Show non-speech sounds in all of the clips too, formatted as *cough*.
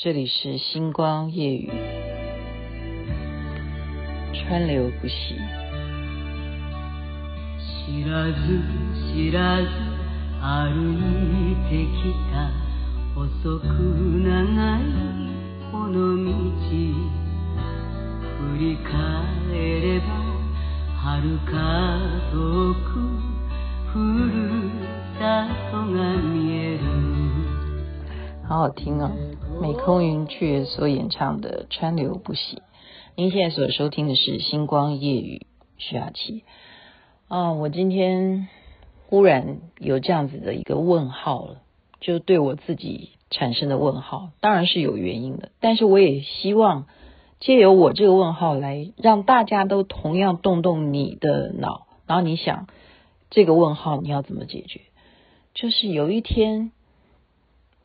这里是星光夜语，川流不息。知らず知らず歩いてきた细く长いこの道振り返れば遥か远く故郷が见える好好听啊！ 美空云雀所演唱的《川流不息》。您现在所收听的是《星光夜雨》，徐雅琪。啊，我今天忽然有这样子的一个问号了，就对我自己产生的问号，当然是有原因的。但是我也希望借由我这个问号来让大家都同样动动你的脑，然后你想这个问号你要怎么解决？就是有一天。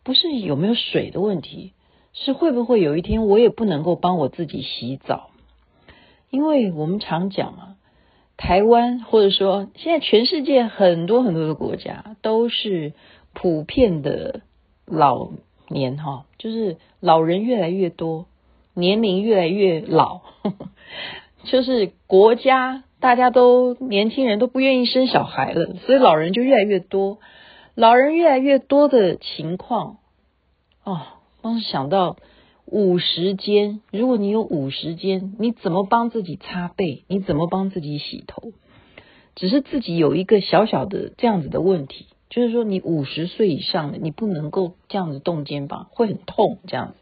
不是有没有水的问题，是会不会有一天我也不能够帮我自己洗澡？因为我们常讲啊，台湾或者说现在全世界很多很多的国家都是普遍的老年哈，就是老人越来越多，年龄越来越老，*laughs* 就是国家大家都年轻人都不愿意生小孩了，所以老人就越来越多。老人越来越多的情况哦，光是想到五十肩，如果你有五十肩，你怎么帮自己擦背？你怎么帮自己洗头？只是自己有一个小小的这样子的问题，就是说你五十岁以上的，你不能够这样子动肩膀，会很痛这样子，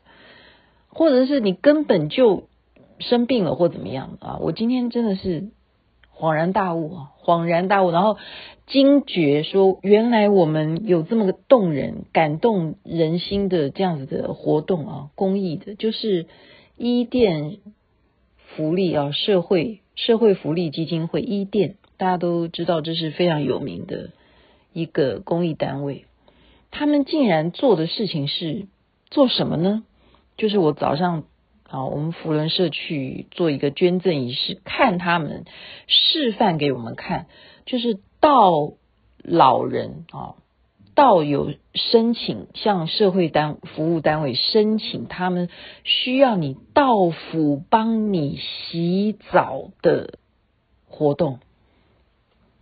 或者是你根本就生病了或怎么样啊？我今天真的是。恍然大悟啊！恍然大悟，然后惊觉说，原来我们有这么个动人、感动人心的这样子的活动啊，公益的，就是伊甸福利啊，社会社会福利基金会伊甸，大家都知道这是非常有名的一个公益单位。他们竟然做的事情是做什么呢？就是我早上。啊，我们福伦社去做一个捐赠仪式，看他们示范给我们看，就是到老人啊，到有申请向社会单服务单位申请，他们需要你到府帮你洗澡的活动，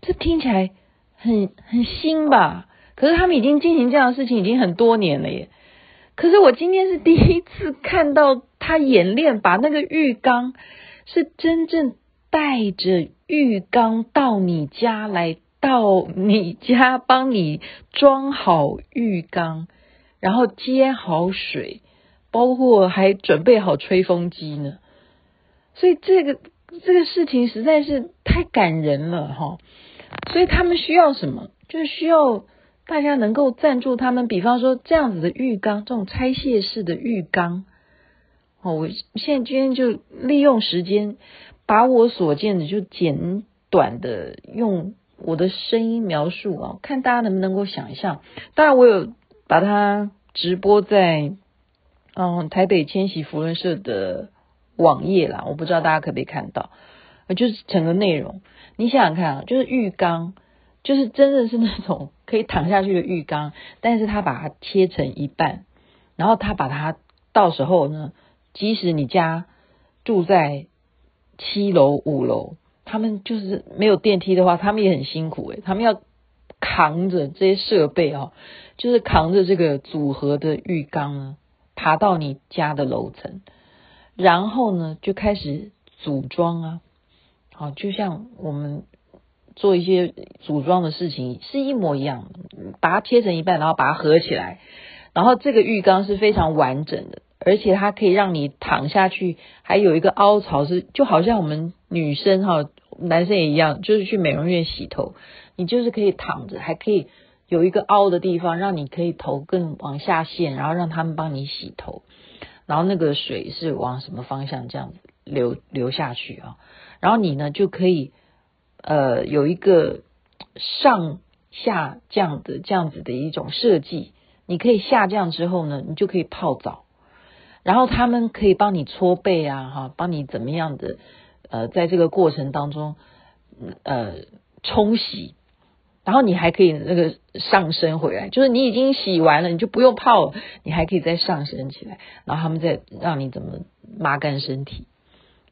这听起来很很新吧？可是他们已经进行这样的事情已经很多年了耶。可是我今天是第一次看到他演练，把那个浴缸是真正带着浴缸到你家来，到你家帮你装好浴缸，然后接好水，包括还准备好吹风机呢。所以这个这个事情实在是太感人了哈。所以他们需要什么？就是需要。大家能够赞助他们，比方说这样子的浴缸，这种拆卸式的浴缸。哦，我现在今天就利用时间，把我所见的就简短的用我的声音描述啊，看大家能不能够想象。当然，我有把它直播在嗯台北千禧福伦社的网页啦，我不知道大家可不可以看到，就是整个内容。你想想看啊，就是浴缸。就是真的是那种可以躺下去的浴缸，但是他把它切成一半，然后他把它到时候呢，即使你家住在七楼五楼，他们就是没有电梯的话，他们也很辛苦诶，他们要扛着这些设备啊，就是扛着这个组合的浴缸呢，爬到你家的楼层，然后呢就开始组装啊，好，就像我们。做一些组装的事情是一模一样的，把它切成一半，然后把它合起来，然后这个浴缸是非常完整的，而且它可以让你躺下去，还有一个凹槽是，就好像我们女生哈，男生也一样，就是去美容院洗头，你就是可以躺着，还可以有一个凹的地方，让你可以头更往下陷，然后让他们帮你洗头，然后那个水是往什么方向这样子流流下去啊，然后你呢就可以。呃，有一个上下降的这样子的一种设计，你可以下降之后呢，你就可以泡澡，然后他们可以帮你搓背啊，哈，帮你怎么样的，呃，在这个过程当中，呃，冲洗，然后你还可以那个上升回来，就是你已经洗完了，你就不用泡，你还可以再上升起来，然后他们再让你怎么抹干身体，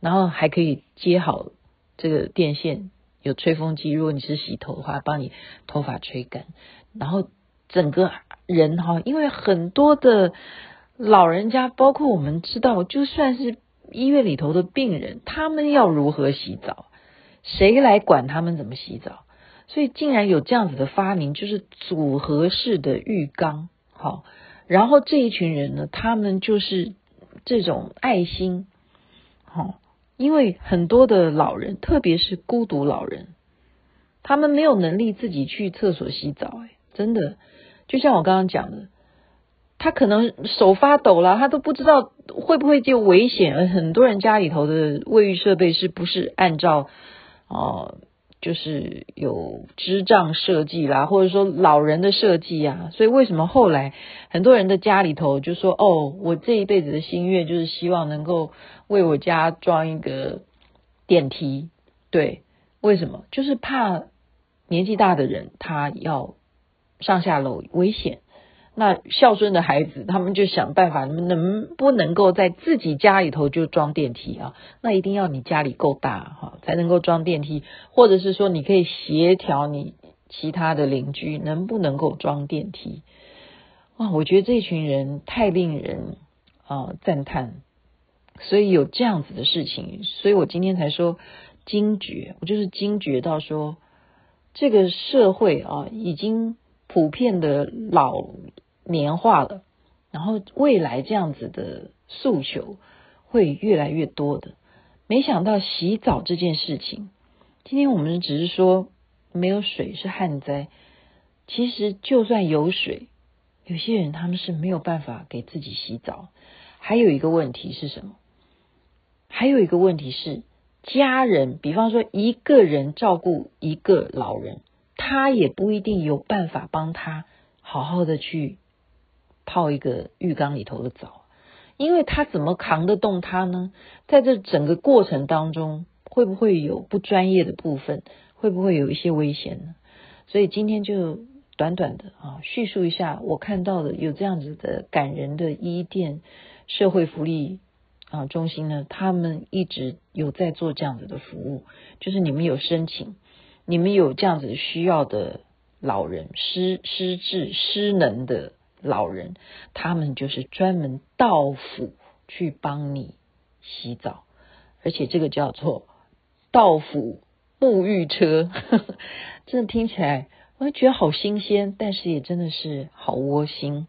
然后还可以接好这个电线，有吹风机，如果你是洗头的话，帮你头发吹干，然后整个人哈，因为很多的老人家，包括我们知道，就算是医院里头的病人，他们要如何洗澡？谁来管他们怎么洗澡？所以竟然有这样子的发明，就是组合式的浴缸。好，然后这一群人呢，他们就是这种爱心。好，因为很多的老人，特别是孤独老人，他们没有能力自己去厕所洗澡。哎，真的，就像我刚刚讲的，他可能手发抖了，他都不知道会不会就危险。很多人家里头的卫浴设备是不是按照？哦，就是有支障设计啦，或者说老人的设计啊，所以为什么后来很多人的家里头就说，哦，我这一辈子的心愿就是希望能够为我家装一个电梯，对，为什么？就是怕年纪大的人他要上下楼危险。那孝顺的孩子，他们就想办法，能不能够在自己家里头就装电梯啊？那一定要你家里够大哈，才能够装电梯，或者是说你可以协调你其他的邻居能不能够装电梯。哇，我觉得这群人太令人啊赞叹，所以有这样子的事情，所以我今天才说惊觉，我就是惊觉到说这个社会啊已经。普遍的老年化了，然后未来这样子的诉求会越来越多的。没想到洗澡这件事情，今天我们只是说没有水是旱灾，其实就算有水，有些人他们是没有办法给自己洗澡。还有一个问题是什么？还有一个问题是家人，比方说一个人照顾一个老人。他也不一定有办法帮他好好的去泡一个浴缸里头的澡，因为他怎么扛得动他呢？在这整个过程当中，会不会有不专业的部分？会不会有一些危险呢？所以今天就短短的啊叙述一下我看到的有这样子的感人的伊甸社会福利啊中心呢，他们一直有在做这样子的服务，就是你们有申请。你们有这样子需要的老人，失失智失能的老人，他们就是专门到府去帮你洗澡，而且这个叫做到府沐浴车，呵呵，真的听起来我觉得好新鲜，但是也真的是好窝心。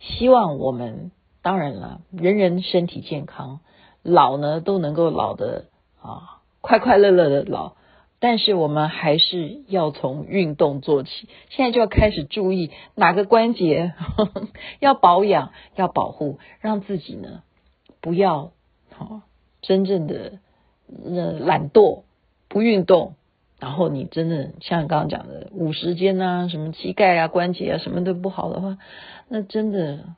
希望我们当然了，人人身体健康，老呢都能够老得啊快快乐乐的老。但是我们还是要从运动做起，现在就要开始注意哪个关节呵呵 *laughs* 要保养、要保护，让自己呢不要好真正的呃懒惰不运动，然后你真的像刚刚讲的五十肩啊、什么膝盖啊、关节啊什么都不好的话，那真的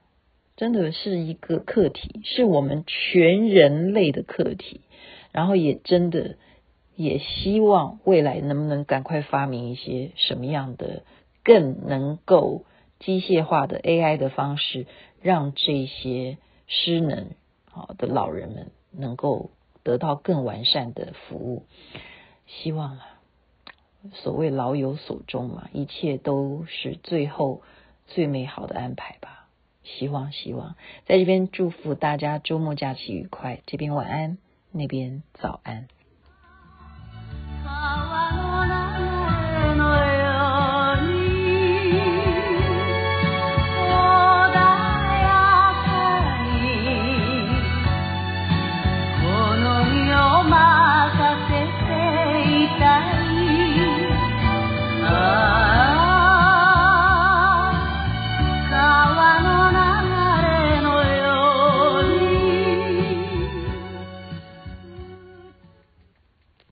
真的是一个课题，是我们全人类的课题，然后也真的。也希望未来能不能赶快发明一些什么样的更能够机械化的 AI 的方式，让这些失能好的老人们能够得到更完善的服务。希望啊，所谓老有所终嘛，一切都是最后最美好的安排吧。希望希望，在这边祝福大家周末假期愉快，这边晚安，那边早安。